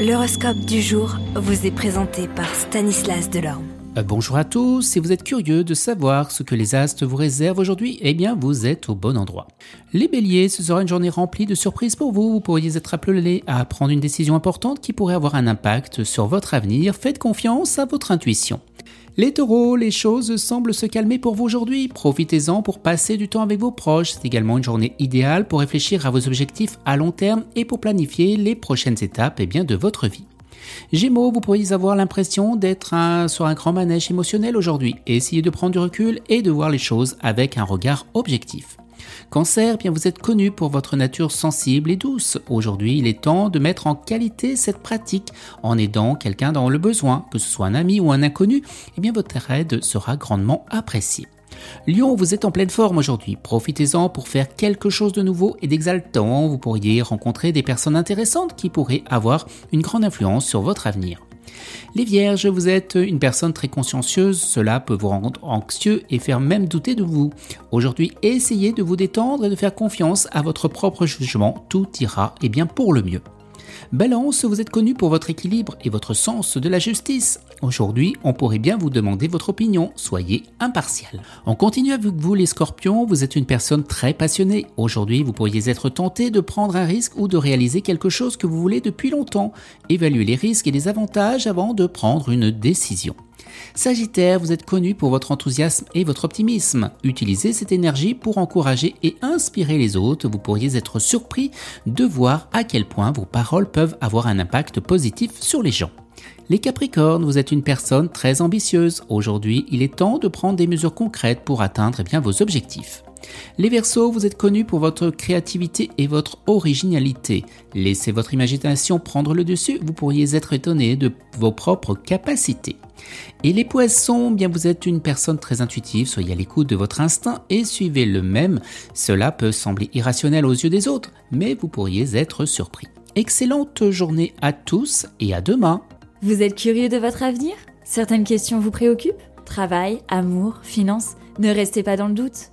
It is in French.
L'horoscope du jour vous est présenté par Stanislas Delorme. Euh, bonjour à tous, si vous êtes curieux de savoir ce que les astres vous réservent aujourd'hui, eh bien vous êtes au bon endroit. Les béliers, ce sera une journée remplie de surprises pour vous, vous pourriez être appelé à prendre une décision importante qui pourrait avoir un impact sur votre avenir, faites confiance à votre intuition. Les taureaux, les choses semblent se calmer pour vous aujourd'hui. Profitez-en pour passer du temps avec vos proches. C'est également une journée idéale pour réfléchir à vos objectifs à long terme et pour planifier les prochaines étapes eh bien, de votre vie. Gémeaux, vous pourriez avoir l'impression d'être sur un grand manège émotionnel aujourd'hui. Essayez de prendre du recul et de voir les choses avec un regard objectif. Cancer, bien vous êtes connu pour votre nature sensible et douce. Aujourd'hui, il est temps de mettre en qualité cette pratique en aidant quelqu'un dans le besoin, que ce soit un ami ou un inconnu, eh bien votre aide sera grandement appréciée. Lion, vous êtes en pleine forme aujourd'hui. Profitez-en pour faire quelque chose de nouveau et d'exaltant. Vous pourriez rencontrer des personnes intéressantes qui pourraient avoir une grande influence sur votre avenir. Les vierges, vous êtes une personne très consciencieuse, cela peut vous rendre anxieux et faire même douter de vous. Aujourd'hui, essayez de vous détendre et de faire confiance à votre propre jugement, tout ira et bien pour le mieux. Balance, vous êtes connu pour votre équilibre et votre sens de la justice. Aujourd'hui, on pourrait bien vous demander votre opinion, soyez impartial. On continue avec vous les scorpions, vous êtes une personne très passionnée. Aujourd'hui, vous pourriez être tenté de prendre un risque ou de réaliser quelque chose que vous voulez depuis longtemps. Évaluez les risques et les avantages avant de prendre une décision. Sagittaire, vous êtes connu pour votre enthousiasme et votre optimisme. Utilisez cette énergie pour encourager et inspirer les autres. Vous pourriez être surpris de voir à quel point vos paroles peuvent avoir un impact positif sur les gens. Les Capricornes, vous êtes une personne très ambitieuse. Aujourd'hui, il est temps de prendre des mesures concrètes pour atteindre eh bien, vos objectifs. Les Verseaux, vous êtes connus pour votre créativité et votre originalité. Laissez votre imagination prendre le dessus, vous pourriez être étonné de vos propres capacités. Et les poissons, bien vous êtes une personne très intuitive, soyez à l'écoute de votre instinct et suivez le même. Cela peut sembler irrationnel aux yeux des autres, mais vous pourriez être surpris. Excellente journée à tous et à demain. Vous êtes curieux de votre avenir? Certaines questions vous préoccupent? Travail, amour, finances? Ne restez pas dans le doute.